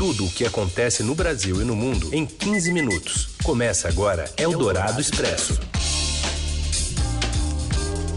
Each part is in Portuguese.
Tudo o que acontece no Brasil e no mundo em 15 minutos. Começa agora Eldorado Expresso.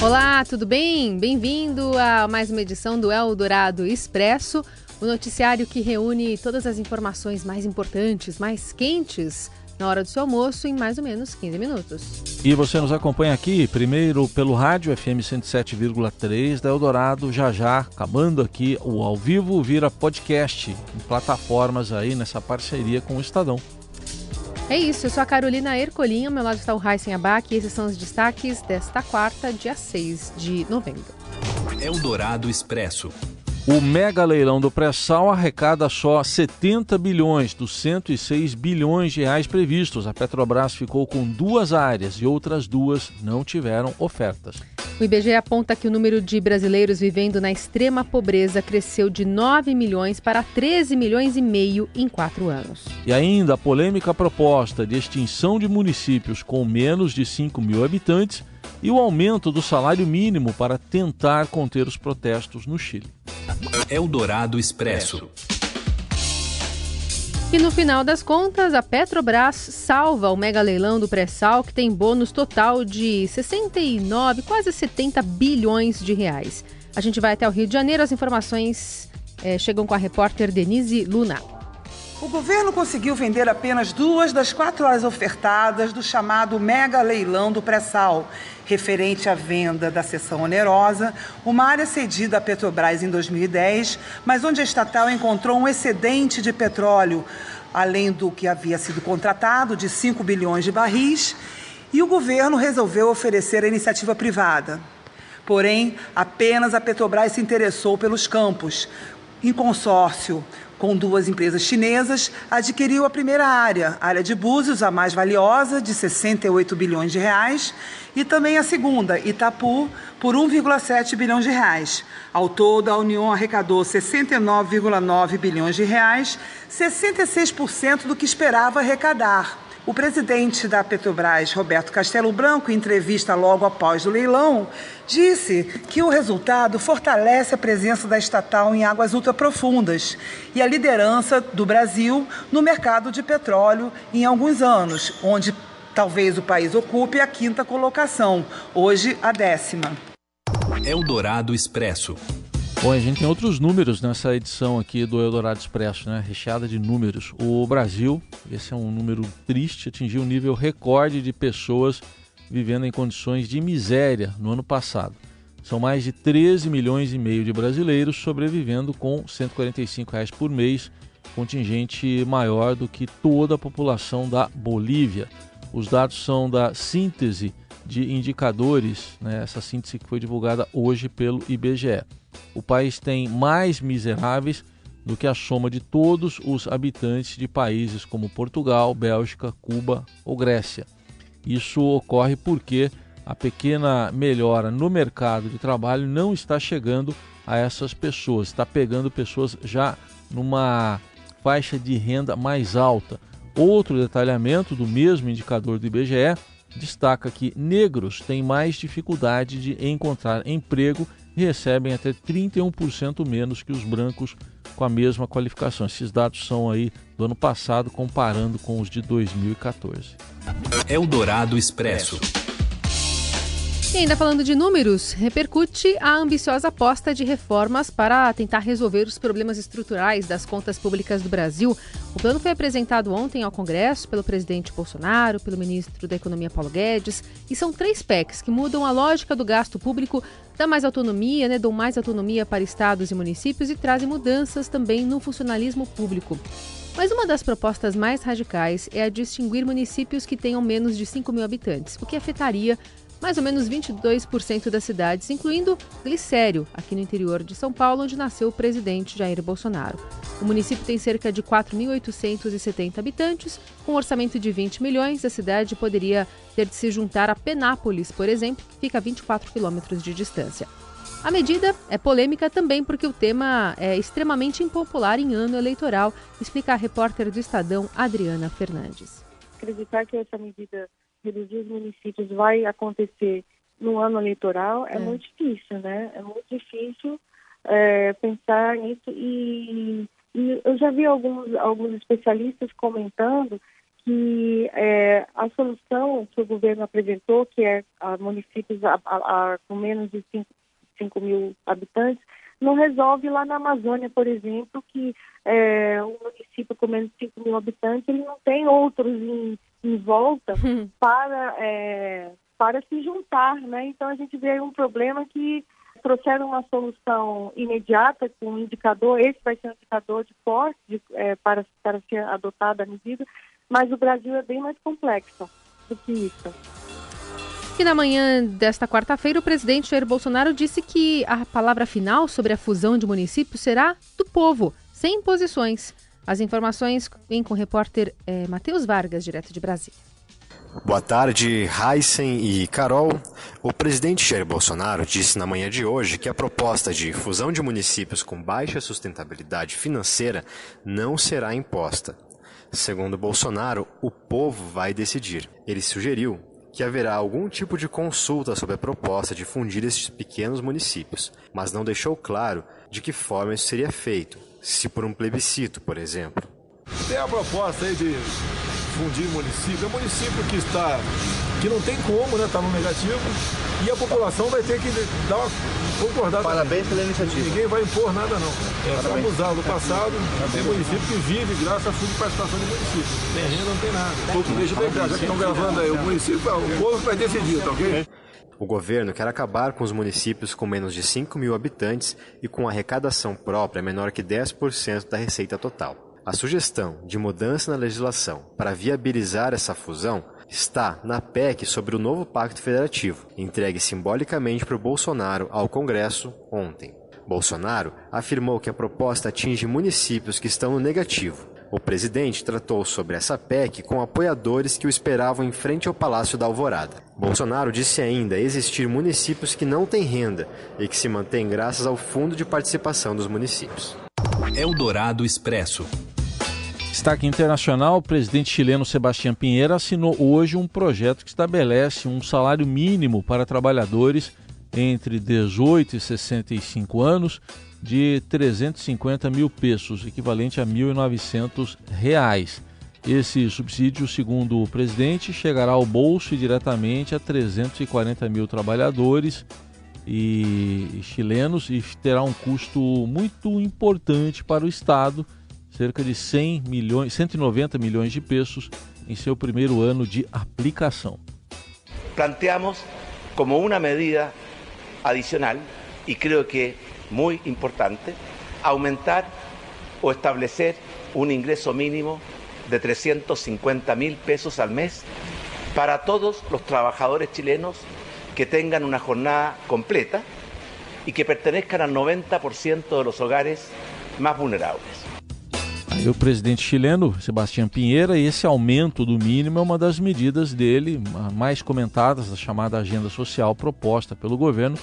Olá, tudo bem? Bem-vindo a mais uma edição do Eldorado Expresso, o noticiário que reúne todas as informações mais importantes, mais quentes na hora do seu almoço em mais ou menos 15 minutos. E você nos acompanha aqui, primeiro pelo rádio FM 107,3 da Eldorado, já já, acabando aqui o ao vivo, vira podcast em plataformas aí nessa parceria com o Estadão. É isso, eu sou a Carolina Ercolim, ao meu lado está o Heisen Abac e esses são os destaques desta quarta, dia 6 de novembro. Eldorado Expresso. O mega leilão do pré-sal arrecada só 70 bilhões dos 106 bilhões de reais previstos. A Petrobras ficou com duas áreas e outras duas não tiveram ofertas. O IBGE aponta que o número de brasileiros vivendo na extrema pobreza cresceu de 9 milhões para 13 milhões e meio em quatro anos. E ainda a polêmica proposta de extinção de municípios com menos de 5 mil habitantes e o aumento do salário mínimo para tentar conter os protestos no Chile. Eldorado Expresso. E no final das contas, a Petrobras salva o mega leilão do pré-sal, que tem bônus total de 69, quase 70 bilhões de reais. A gente vai até o Rio de Janeiro, as informações é, chegam com a repórter Denise Luna. O governo conseguiu vender apenas duas das quatro horas ofertadas do chamado mega leilão do pré-sal, referente à venda da seção onerosa, uma área cedida à Petrobras em 2010, mas onde a estatal encontrou um excedente de petróleo, além do que havia sido contratado, de 5 bilhões de barris, e o governo resolveu oferecer a iniciativa privada. Porém, apenas a Petrobras se interessou pelos campos, em consórcio com duas empresas chinesas, adquiriu a primeira área, a área de Búzios, a mais valiosa, de 68 bilhões de reais, e também a segunda, Itapu, por 1,7 bilhão de reais. Ao todo, a União arrecadou 69,9 bilhões de reais, 66% do que esperava arrecadar. O presidente da Petrobras, Roberto Castelo Branco, em entrevista logo após o leilão, disse que o resultado fortalece a presença da estatal em águas ultraprofundas e a liderança do Brasil no mercado de petróleo em alguns anos, onde talvez o país ocupe a quinta colocação, hoje a décima. Eldorado Expresso. Bom, a gente tem outros números nessa edição aqui do Eldorado Expresso, né? Recheada de números. O Brasil, esse é um número triste, atingiu um nível recorde de pessoas vivendo em condições de miséria no ano passado. São mais de 13 milhões e meio de brasileiros sobrevivendo com 145 reais por mês, contingente maior do que toda a população da Bolívia. Os dados são da síntese de indicadores, né? essa síntese que foi divulgada hoje pelo IBGE o país tem mais miseráveis do que a soma de todos os habitantes de países como Portugal, Bélgica, Cuba ou Grécia. Isso ocorre porque a pequena melhora no mercado de trabalho não está chegando a essas pessoas, está pegando pessoas já numa faixa de renda mais alta. Outro detalhamento do mesmo indicador do IBGE destaca que negros têm mais dificuldade de encontrar emprego recebem até 31% menos que os brancos com a mesma qualificação. Esses dados são aí do ano passado comparando com os de 2014. Eldorado Expresso. E ainda falando de números, repercute a ambiciosa aposta de reformas para tentar resolver os problemas estruturais das contas públicas do Brasil. O plano foi apresentado ontem ao Congresso pelo presidente Bolsonaro, pelo ministro da Economia Paulo Guedes, e são três PECs que mudam a lógica do gasto público, dão mais autonomia, né, dão mais autonomia para estados e municípios e trazem mudanças também no funcionalismo público. Mas uma das propostas mais radicais é a distinguir municípios que tenham menos de 5 mil habitantes, o que afetaria mais ou menos 22% das cidades, incluindo Glicério, aqui no interior de São Paulo, onde nasceu o presidente Jair Bolsonaro. O município tem cerca de 4.870 habitantes, com um orçamento de 20 milhões. A cidade poderia ter de se juntar a Penápolis, por exemplo, que fica a 24 quilômetros de distância. A medida é polêmica também porque o tema é extremamente impopular em ano eleitoral, explica a repórter do Estadão, Adriana Fernandes. Acreditar que essa medida reduzir os municípios vai acontecer no ano eleitoral é, é muito difícil, né? É muito difícil é, pensar nisso e, E eu já vi alguns, alguns especialistas comentando que é, a solução que o governo apresentou, que é a municípios a, a, a, com menos de 5, 5 mil habitantes, não resolve lá na Amazônia, por exemplo, que é, um município com menos de 5 mil habitantes, ele não tem outros em, em volta hum. para, é, para se juntar, né? Então a gente vê um problema que trouxeram uma solução imediata com um indicador, esse vai ser um indicador de forte de, é, para, para ser adotada a medida, mas o Brasil é bem mais complexo do que isso. E na manhã desta quarta-feira, o presidente Jair Bolsonaro disse que a palavra final sobre a fusão de municípios será do povo, sem imposições. As informações vêm com o repórter é, Matheus Vargas, direto de Brasília. Boa tarde, Heisen e Carol. O presidente Jair Bolsonaro disse na manhã de hoje que a proposta de fusão de municípios com baixa sustentabilidade financeira não será imposta. Segundo Bolsonaro, o povo vai decidir. Ele sugeriu que haverá algum tipo de consulta sobre a proposta de fundir esses pequenos municípios, mas não deixou claro de que forma isso seria feito, se por um plebiscito, por exemplo. Tem a proposta aí de fundir município, é um município que está que não tem como, né? Está no negativo e a população vai ter que dar uma concordada. Parabéns pela iniciativa. Ninguém vai impor nada não. É só abusar do passado. Tem município que vive graças à fundo de participação de município. Tem renda, não tem nada. Deixa eu bem já que estão gravando aí, o município, o povo vai decidir, tá ok? O governo quer acabar com os municípios com menos de 5 mil habitantes e com arrecadação própria menor que 10% da receita total. A sugestão de mudança na legislação para viabilizar essa fusão está na PEC sobre o novo Pacto Federativo, entregue simbolicamente por Bolsonaro ao Congresso ontem. Bolsonaro afirmou que a proposta atinge municípios que estão no negativo. O presidente tratou sobre essa PEC com apoiadores que o esperavam em frente ao Palácio da Alvorada. Bolsonaro disse ainda existir municípios que não têm renda e que se mantêm graças ao Fundo de Participação dos Municípios. Eldorado Expresso. Destaque internacional: o presidente chileno Sebastião Pinheira assinou hoje um projeto que estabelece um salário mínimo para trabalhadores entre 18 e 65 anos de 350 mil pesos, equivalente a 1.900 reais. Esse subsídio, segundo o presidente, chegará ao bolso diretamente a 340 mil trabalhadores e chilenos e terá um custo muito importante para o Estado cerca de 100 milhões, 190 milhões de pesos em seu primeiro ano de aplicação. Planteamos como uma medida adicional e creio que muito importante aumentar ou estabelecer um ingresso mínimo de 350 mil pesos al mes para todos los trabajadores chilenos que tengan una jornada completa y que pertenezcan al 90% de los hogares más vulnerables. O presidente chileno, Sebastião Pinheira, e esse aumento do mínimo é uma das medidas dele mais comentadas da chamada agenda social proposta pelo governo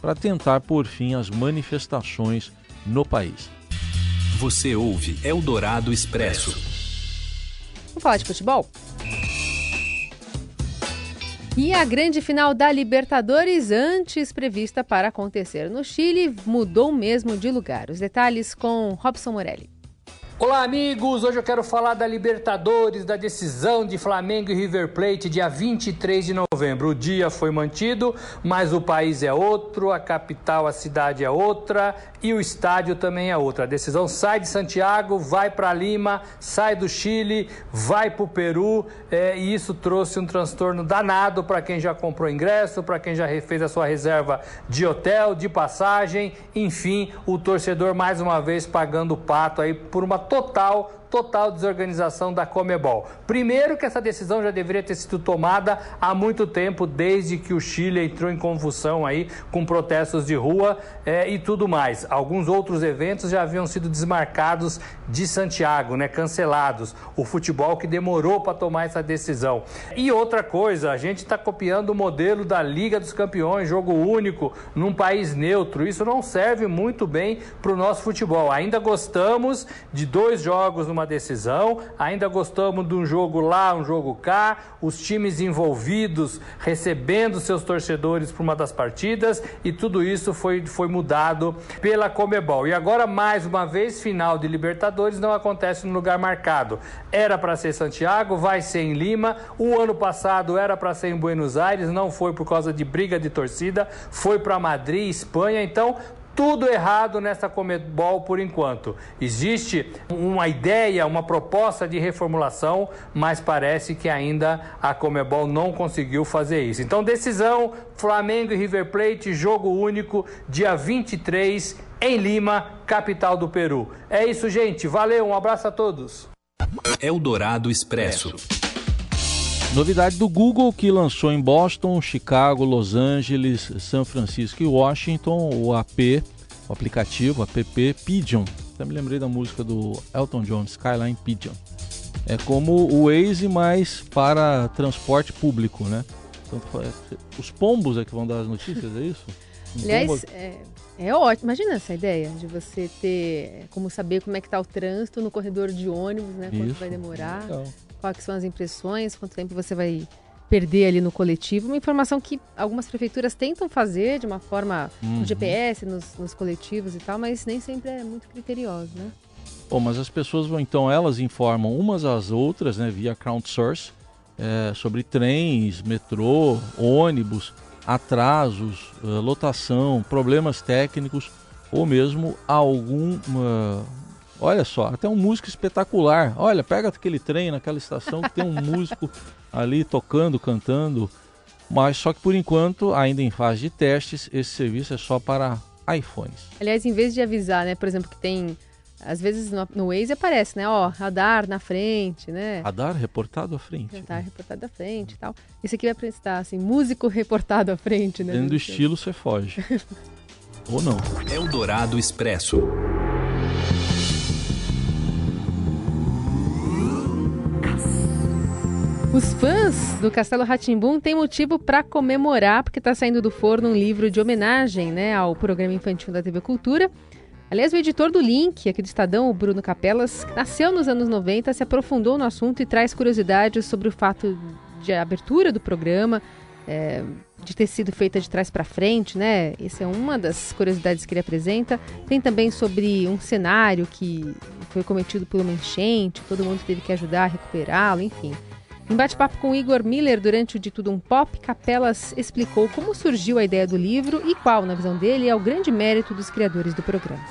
para tentar por fim as manifestações no país. Você ouve Eldorado Expresso. Vamos falar de futebol? E a grande final da Libertadores, antes prevista para acontecer no Chile, mudou mesmo de lugar. Os detalhes com Robson Morelli. Olá, amigos! Hoje eu quero falar da Libertadores, da decisão de Flamengo e River Plate, dia 23 de novembro. O dia foi mantido, mas o país é outro, a capital, a cidade é outra e o estádio também é outra. A decisão sai de Santiago, vai para Lima, sai do Chile, vai para o Peru é, e isso trouxe um transtorno danado para quem já comprou ingresso, para quem já fez a sua reserva de hotel, de passagem, enfim, o torcedor mais uma vez pagando o pato aí por uma total total desorganização da Comebol. Primeiro que essa decisão já deveria ter sido tomada há muito tempo, desde que o Chile entrou em convulsão aí com protestos de rua é, e tudo mais. Alguns outros eventos já haviam sido desmarcados de Santiago, né, cancelados. O futebol que demorou para tomar essa decisão. E outra coisa, a gente está copiando o modelo da Liga dos Campeões, jogo único num país neutro. Isso não serve muito bem para o nosso futebol. Ainda gostamos de dois jogos numa decisão, ainda gostamos de um jogo lá, um jogo cá, os times envolvidos recebendo seus torcedores para uma das partidas e tudo isso foi, foi mudado pela Comebol. E agora, mais uma vez, final de Libertadores não acontece no lugar marcado. Era para ser Santiago, vai ser em Lima. O ano passado era para ser em Buenos Aires, não foi por causa de briga de torcida, foi para Madrid, Espanha. Então, tudo errado nessa Comebol por enquanto. Existe uma ideia, uma proposta de reformulação, mas parece que ainda a Comebol não conseguiu fazer isso. Então, decisão: Flamengo e River Plate, jogo único, dia 23, em Lima, capital do Peru. É isso, gente. Valeu, um abraço a todos. Eldorado Expresso. Novidade do Google que lançou em Boston, Chicago, Los Angeles, São Francisco e Washington o AP, o aplicativo, app Pigeon. Até me lembrei da música do Elton John, Skyline Pigeon. É como o Waze, mas para transporte público, né? Então, os pombos é que vão dar as notícias, é isso? Aliás, é, é ótimo. Imagina essa ideia de você ter como saber como é que está o trânsito no corredor de ônibus, né? Quanto isso, vai demorar. Legal quais são as impressões, quanto tempo você vai perder ali no coletivo. Uma informação que algumas prefeituras tentam fazer de uma forma uhum. GPS nos, nos, coletivos e tal, mas nem sempre é muito criterioso, né? Bom, mas as pessoas vão, então, elas informam umas às outras, né, via crowdsource, é, sobre trens, metrô, ônibus, atrasos, uh, lotação, problemas técnicos ou mesmo algum uh, Olha só, até um músico espetacular. Olha, pega aquele trem naquela estação que tem um músico ali tocando, cantando. Mas só que por enquanto, ainda em fase de testes, esse serviço é só para iPhones. Aliás, em vez de avisar, né, por exemplo, que tem às vezes no, no Waze aparece, né? Ó, radar na frente, né? Radar reportado à frente. Radar reportado à frente e tal. Esse aqui vai prestar, assim, músico reportado à frente, né? Dentro do estilo, você foge. Ou não. É o Dourado Expresso. Os fãs do Castelo Ratimbum têm motivo para comemorar, porque está saindo do forno um livro de homenagem né, ao programa infantil da TV Cultura. Aliás, o editor do Link, aqui do Estadão, o Bruno Capelas, nasceu nos anos 90, se aprofundou no assunto e traz curiosidades sobre o fato de abertura do programa, é, de ter sido feita de trás para frente, né? Essa é uma das curiosidades que ele apresenta. Tem também sobre um cenário que foi cometido por uma enchente, todo mundo teve que ajudar a recuperá-lo, enfim. Em bate-papo com Igor Miller durante o De Tudo Um Pop, Capelas explicou como surgiu a ideia do livro e qual, na visão dele, é o grande mérito dos criadores do programa.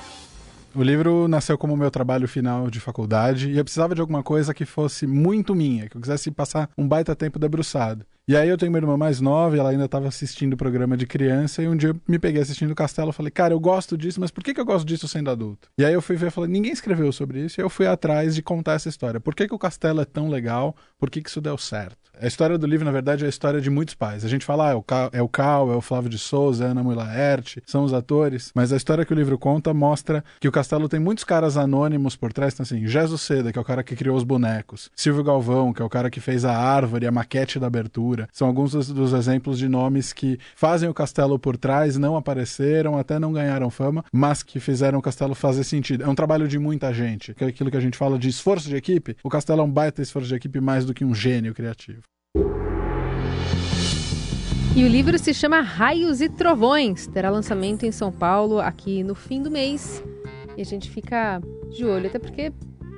O livro nasceu como meu trabalho final de faculdade e eu precisava de alguma coisa que fosse muito minha, que eu quisesse passar um baita tempo debruçado. E aí eu tenho uma irmã mais nova ela ainda estava assistindo o programa de criança e um dia eu me peguei assistindo o Castelo e falei, cara, eu gosto disso, mas por que, que eu gosto disso sendo adulto? E aí eu fui ver e falei, ninguém escreveu sobre isso e eu fui atrás de contar essa história. Por que, que o Castelo é tão legal? Por que, que isso deu certo? A história do livro, na verdade, é a história de muitos pais. A gente fala, ah, é o Cal, é o, Cal, é o Flávio de Souza, é Ana Mui Laerte, são os atores, mas a história que o livro conta mostra que o Castelo tem muitos caras anônimos por trás. Então, assim, Jesus Seda, que é o cara que criou os bonecos, Silvio Galvão, que é o cara que fez a árvore, a maquete da abertura. São alguns dos, dos exemplos de nomes que fazem o Castelo por trás, não apareceram, até não ganharam fama, mas que fizeram o Castelo fazer sentido. É um trabalho de muita gente, é aquilo que a gente fala de esforço de equipe. O Castelo é um baita esforço de equipe mais do que um gênio criativo. E o livro se chama Raios e Trovões. Terá lançamento em São Paulo aqui no fim do mês. E a gente fica de olho, até porque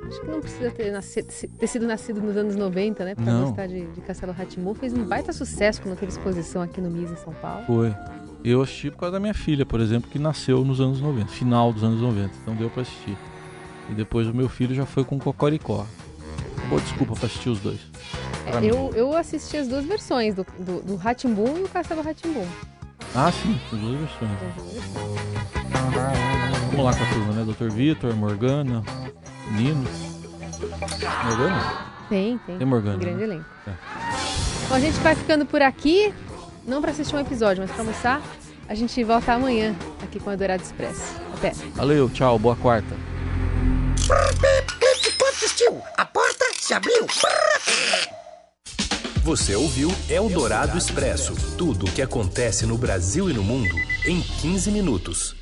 acho que não precisa ter, nascido, ter sido nascido nos anos 90, né? Pra não. gostar de, de Castelo Ratimbu. Fez um baita sucesso quando teve exposição aqui no MIS em São Paulo. Foi. Eu assisti por causa da minha filha, por exemplo, que nasceu nos anos 90, final dos anos 90. Então deu pra assistir. E depois o meu filho já foi com Cocoricó. Boa desculpa pra assistir os dois. É, eu, eu assisti as duas versões, do, do, do e o Castelo Ratimbum. Ah, sim, as duas versões. Vamos lá com a turma, né? Dr. Vitor, Morgana, Nino. Morgana? Tem, tem. Tem Morgana. Um grande né? elenco. É. Bom, a gente vai ficando por aqui. Não para assistir um episódio, mas para almoçar. A gente volta amanhã aqui com a Dourado Express. Até. Valeu, tchau, boa quarta. A porta se abriu. Você ouviu Eldorado Expresso tudo o que acontece no Brasil e no mundo em 15 minutos.